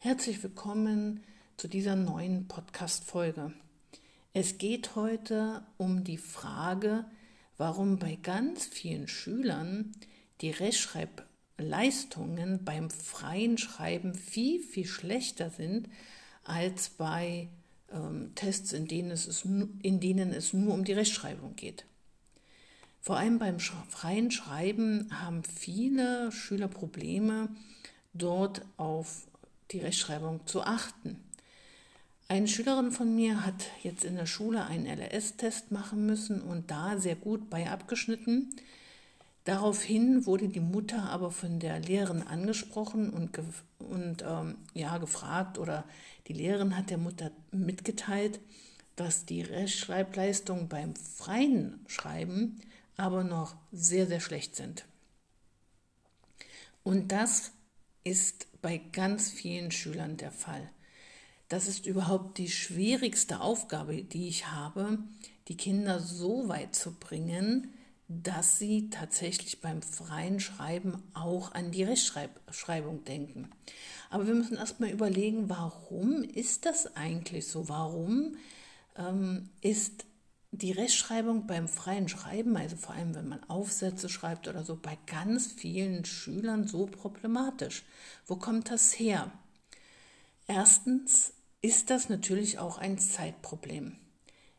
Herzlich willkommen zu dieser neuen Podcast-Folge. Es geht heute um die Frage, warum bei ganz vielen Schülern die Rechtschreibleistungen beim freien Schreiben viel, viel schlechter sind als bei ähm, Tests, in denen, es ist, in denen es nur um die Rechtschreibung geht. Vor allem beim freien Schreiben haben viele Schüler Probleme, dort auf die Rechtschreibung zu achten. Eine Schülerin von mir hat jetzt in der Schule einen LRS-Test machen müssen und da sehr gut bei abgeschnitten. Daraufhin wurde die Mutter aber von der Lehrerin angesprochen und, und ähm, ja, gefragt oder die Lehrerin hat der Mutter mitgeteilt, dass die Rechtschreibleistung beim freien Schreiben aber noch sehr, sehr schlecht sind. Und das ist bei ganz vielen Schülern der Fall. Das ist überhaupt die schwierigste Aufgabe, die ich habe, die Kinder so weit zu bringen, dass sie tatsächlich beim freien Schreiben auch an die Rechtschreibung denken. Aber wir müssen erstmal überlegen, warum ist das eigentlich so? Warum ähm, ist die Rechtschreibung beim freien Schreiben, also vor allem wenn man Aufsätze schreibt oder so, bei ganz vielen Schülern so problematisch. Wo kommt das her? Erstens ist das natürlich auch ein Zeitproblem.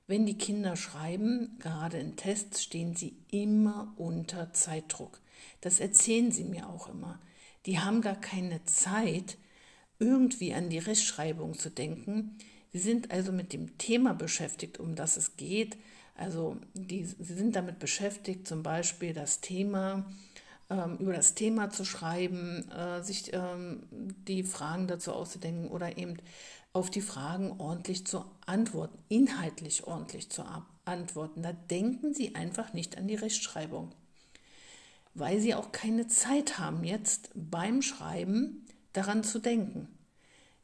Wenn die Kinder schreiben, gerade in Tests, stehen sie immer unter Zeitdruck. Das erzählen sie mir auch immer. Die haben gar keine Zeit, irgendwie an die Rechtschreibung zu denken. Sie sind also mit dem Thema beschäftigt, um das es geht. Also die, sie sind damit beschäftigt, zum Beispiel das Thema, ähm, über das Thema zu schreiben, äh, sich ähm, die Fragen dazu auszudenken oder eben auf die Fragen ordentlich zu antworten, inhaltlich ordentlich zu antworten. Da denken sie einfach nicht an die Rechtschreibung, weil sie auch keine Zeit haben, jetzt beim Schreiben daran zu denken.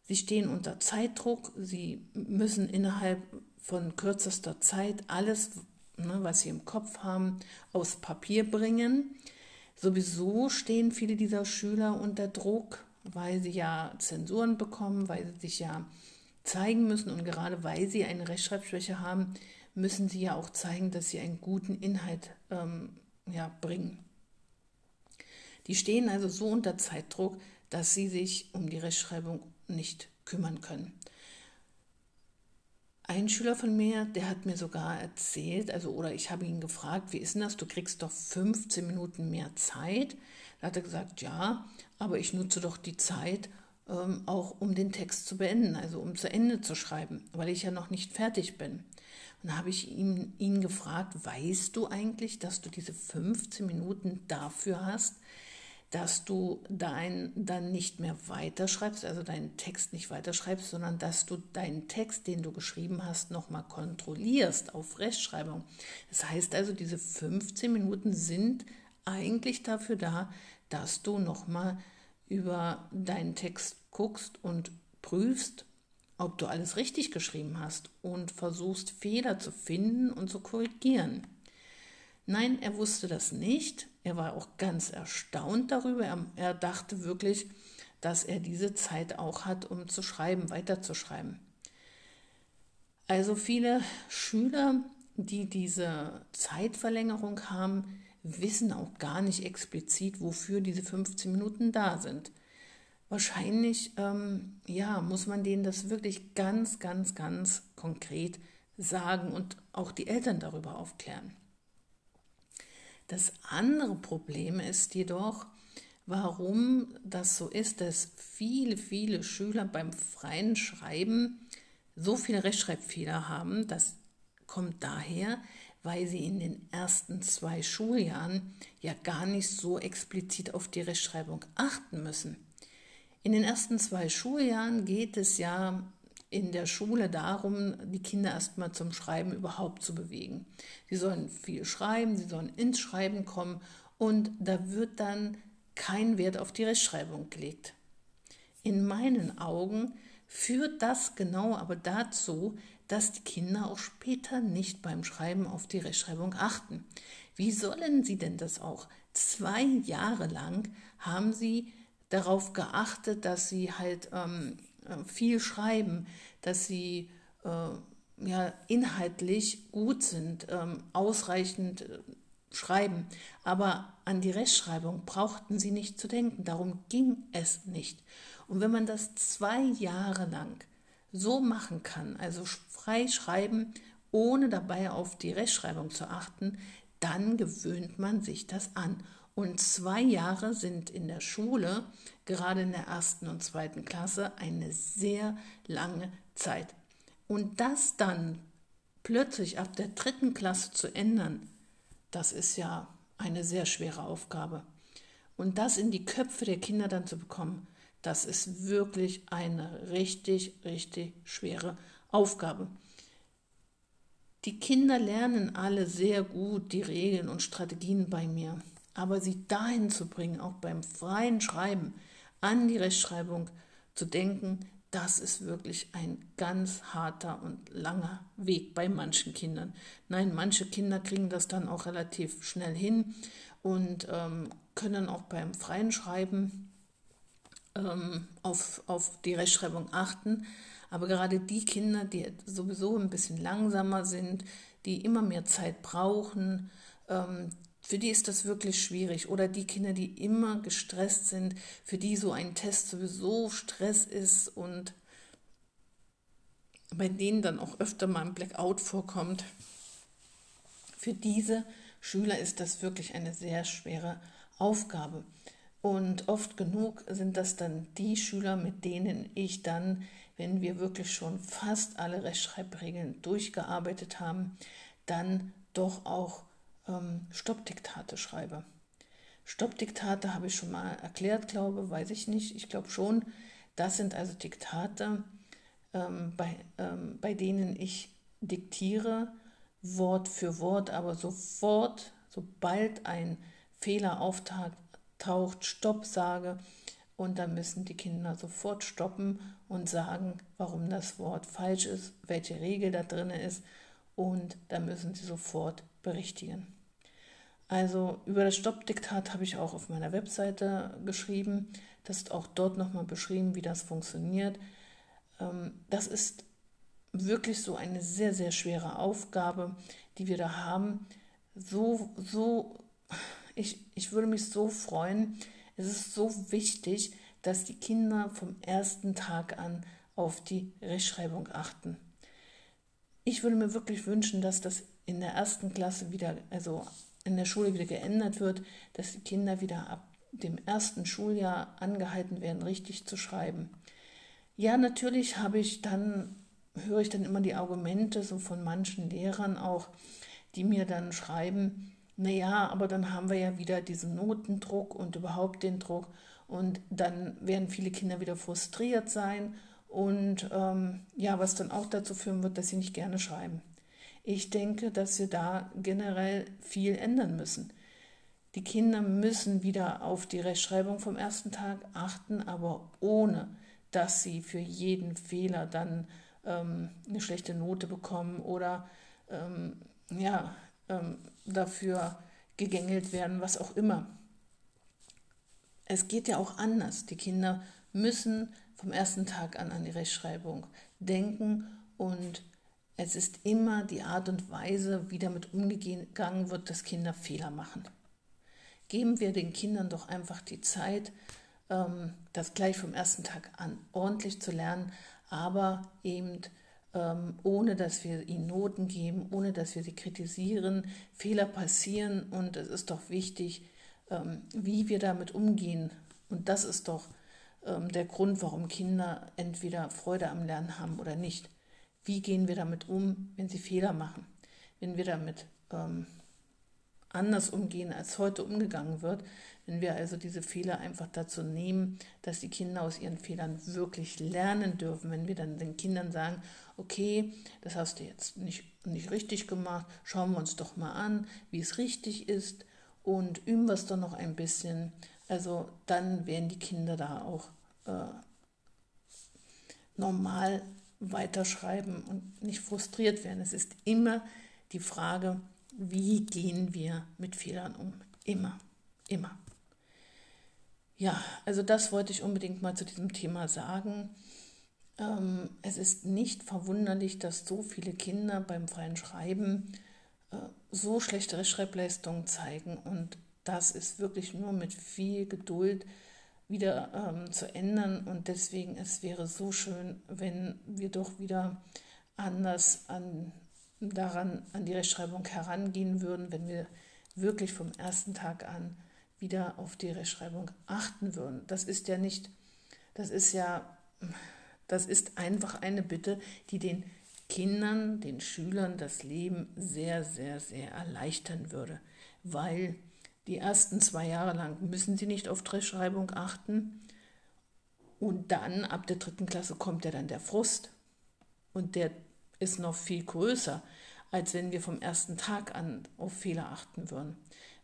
Sie stehen unter Zeitdruck, sie müssen innerhalb von kürzester Zeit alles, ne, was sie im Kopf haben, aus Papier bringen. Sowieso stehen viele dieser Schüler unter Druck, weil sie ja Zensuren bekommen, weil sie sich ja zeigen müssen und gerade weil sie eine Rechtschreibschwäche haben, müssen sie ja auch zeigen, dass sie einen guten Inhalt ähm, ja, bringen. Die stehen also so unter Zeitdruck, dass sie sich um die Rechtschreibung nicht kümmern können. Ein Schüler von mir, der hat mir sogar erzählt, also oder ich habe ihn gefragt, wie ist denn das? Du kriegst doch 15 Minuten mehr Zeit. Da hat er gesagt, ja, aber ich nutze doch die Zeit ähm, auch, um den Text zu beenden, also um zu Ende zu schreiben, weil ich ja noch nicht fertig bin. Und da habe ich ihn, ihn gefragt, weißt du eigentlich, dass du diese 15 Minuten dafür hast, dass du dein, dann nicht mehr weiterschreibst, also deinen Text nicht weiterschreibst, sondern dass du deinen Text, den du geschrieben hast, nochmal kontrollierst auf Rechtschreibung. Das heißt also, diese 15 Minuten sind eigentlich dafür da, dass du nochmal über deinen Text guckst und prüfst, ob du alles richtig geschrieben hast und versuchst Fehler zu finden und zu korrigieren. Nein, er wusste das nicht. Er war auch ganz erstaunt darüber. Er, er dachte wirklich, dass er diese Zeit auch hat, um zu schreiben, weiterzuschreiben. Also viele Schüler, die diese Zeitverlängerung haben, wissen auch gar nicht explizit, wofür diese 15 Minuten da sind. Wahrscheinlich, ähm, ja, muss man denen das wirklich ganz, ganz, ganz konkret sagen und auch die Eltern darüber aufklären. Das andere Problem ist jedoch, warum das so ist, dass viele, viele Schüler beim freien Schreiben so viele Rechtschreibfehler haben. Das kommt daher, weil sie in den ersten zwei Schuljahren ja gar nicht so explizit auf die Rechtschreibung achten müssen. In den ersten zwei Schuljahren geht es ja in der Schule darum, die Kinder erstmal zum Schreiben überhaupt zu bewegen. Sie sollen viel schreiben, sie sollen ins Schreiben kommen und da wird dann kein Wert auf die Rechtschreibung gelegt. In meinen Augen führt das genau aber dazu, dass die Kinder auch später nicht beim Schreiben auf die Rechtschreibung achten. Wie sollen sie denn das auch? Zwei Jahre lang haben sie darauf geachtet, dass sie halt ähm, äh, viel schreiben, dass sie äh, ja, inhaltlich gut sind, ähm, ausreichend äh, schreiben. Aber an die Rechtschreibung brauchten sie nicht zu denken. Darum ging es nicht. Und wenn man das zwei Jahre lang so machen kann, also frei schreiben, ohne dabei auf die Rechtschreibung zu achten, dann gewöhnt man sich das an. Und zwei Jahre sind in der Schule, gerade in der ersten und zweiten Klasse, eine sehr lange Zeit. Und das dann plötzlich ab der dritten Klasse zu ändern, das ist ja eine sehr schwere Aufgabe. Und das in die Köpfe der Kinder dann zu bekommen, das ist wirklich eine richtig, richtig schwere Aufgabe. Die Kinder lernen alle sehr gut die Regeln und Strategien bei mir, aber sie dahin zu bringen, auch beim freien Schreiben an die Rechtschreibung zu denken, das ist wirklich ein ganz harter und langer Weg bei manchen Kindern. Nein, manche Kinder kriegen das dann auch relativ schnell hin und ähm, können auch beim freien Schreiben ähm, auf, auf die Rechtschreibung achten. Aber gerade die Kinder, die sowieso ein bisschen langsamer sind, die immer mehr Zeit brauchen, ähm, für die ist das wirklich schwierig. Oder die Kinder, die immer gestresst sind, für die so ein Test sowieso Stress ist und bei denen dann auch öfter mal ein Blackout vorkommt. Für diese Schüler ist das wirklich eine sehr schwere Aufgabe. Und oft genug sind das dann die Schüler, mit denen ich dann, wenn wir wirklich schon fast alle Rechtschreibregeln durchgearbeitet haben, dann doch auch ähm, Stoppdiktate schreibe. Stoppdiktate habe ich schon mal erklärt, glaube, weiß ich nicht. Ich glaube schon. Das sind also Diktate, ähm, bei, ähm, bei denen ich diktiere, Wort für Wort, aber sofort, sobald ein Fehler auftaucht, taucht, Stopp sage und dann müssen die Kinder sofort stoppen und sagen, warum das Wort falsch ist, welche Regel da drin ist und dann müssen sie sofort berichtigen. Also über das Stoppdiktat habe ich auch auf meiner Webseite geschrieben. Das ist auch dort nochmal beschrieben, wie das funktioniert. Ähm, das ist wirklich so eine sehr, sehr schwere Aufgabe, die wir da haben. So, so ich, ich würde mich so freuen. Es ist so wichtig, dass die Kinder vom ersten Tag an auf die Rechtschreibung achten. Ich würde mir wirklich wünschen, dass das in der ersten Klasse wieder, also in der Schule wieder geändert wird, dass die Kinder wieder ab dem ersten Schuljahr angehalten werden, richtig zu schreiben. Ja, natürlich habe ich dann, höre ich dann immer die Argumente so von manchen Lehrern auch, die mir dann schreiben, naja, aber dann haben wir ja wieder diesen Notendruck und überhaupt den Druck und dann werden viele Kinder wieder frustriert sein und ähm, ja, was dann auch dazu führen wird, dass sie nicht gerne schreiben. Ich denke, dass wir da generell viel ändern müssen. Die Kinder müssen wieder auf die Rechtschreibung vom ersten Tag achten, aber ohne, dass sie für jeden Fehler dann ähm, eine schlechte Note bekommen oder ähm, ja, ähm, dafür gegängelt werden, was auch immer. Es geht ja auch anders. Die Kinder müssen vom ersten Tag an an die Rechtschreibung denken und es ist immer die Art und Weise, wie damit umgegangen wird, dass Kinder Fehler machen. Geben wir den Kindern doch einfach die Zeit, ähm, das gleich vom ersten Tag an ordentlich zu lernen, aber eben ähm, ohne dass wir ihnen Noten geben, ohne dass wir sie kritisieren. Fehler passieren und es ist doch wichtig, ähm, wie wir damit umgehen. Und das ist doch der Grund, warum Kinder entweder Freude am Lernen haben oder nicht. Wie gehen wir damit um, wenn sie Fehler machen? Wenn wir damit ähm, anders umgehen, als heute umgegangen wird, wenn wir also diese Fehler einfach dazu nehmen, dass die Kinder aus ihren Fehlern wirklich lernen dürfen, wenn wir dann den Kindern sagen, okay, das hast du jetzt nicht, nicht richtig gemacht, schauen wir uns doch mal an, wie es richtig ist und üben wir es dann noch ein bisschen. Also dann werden die Kinder da auch äh, normal weiterschreiben und nicht frustriert werden. Es ist immer die Frage, wie gehen wir mit Fehlern um? Immer, immer. Ja, also das wollte ich unbedingt mal zu diesem Thema sagen. Ähm, es ist nicht verwunderlich, dass so viele Kinder beim freien Schreiben äh, so schlechte Rechtschreibleistungen zeigen. Und das ist wirklich nur mit viel Geduld wieder ähm, zu ändern. Und deswegen, es wäre so schön, wenn wir doch wieder anders an, daran, an die Rechtschreibung herangehen würden, wenn wir wirklich vom ersten Tag an wieder auf die Rechtschreibung achten würden. Das ist ja nicht, das ist ja, das ist einfach eine Bitte, die den Kindern, den Schülern das Leben sehr, sehr, sehr erleichtern würde, weil die ersten zwei Jahre lang müssen sie nicht auf Rechtschreibung achten und dann ab der dritten Klasse kommt ja dann der Frust und der ist noch viel größer, als wenn wir vom ersten Tag an auf Fehler achten würden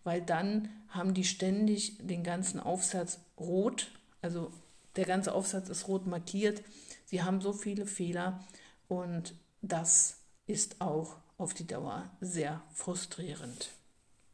weil dann haben die ständig den ganzen Aufsatz rot, also der ganze Aufsatz ist rot markiert. Sie haben so viele Fehler und das ist auch auf die Dauer sehr frustrierend.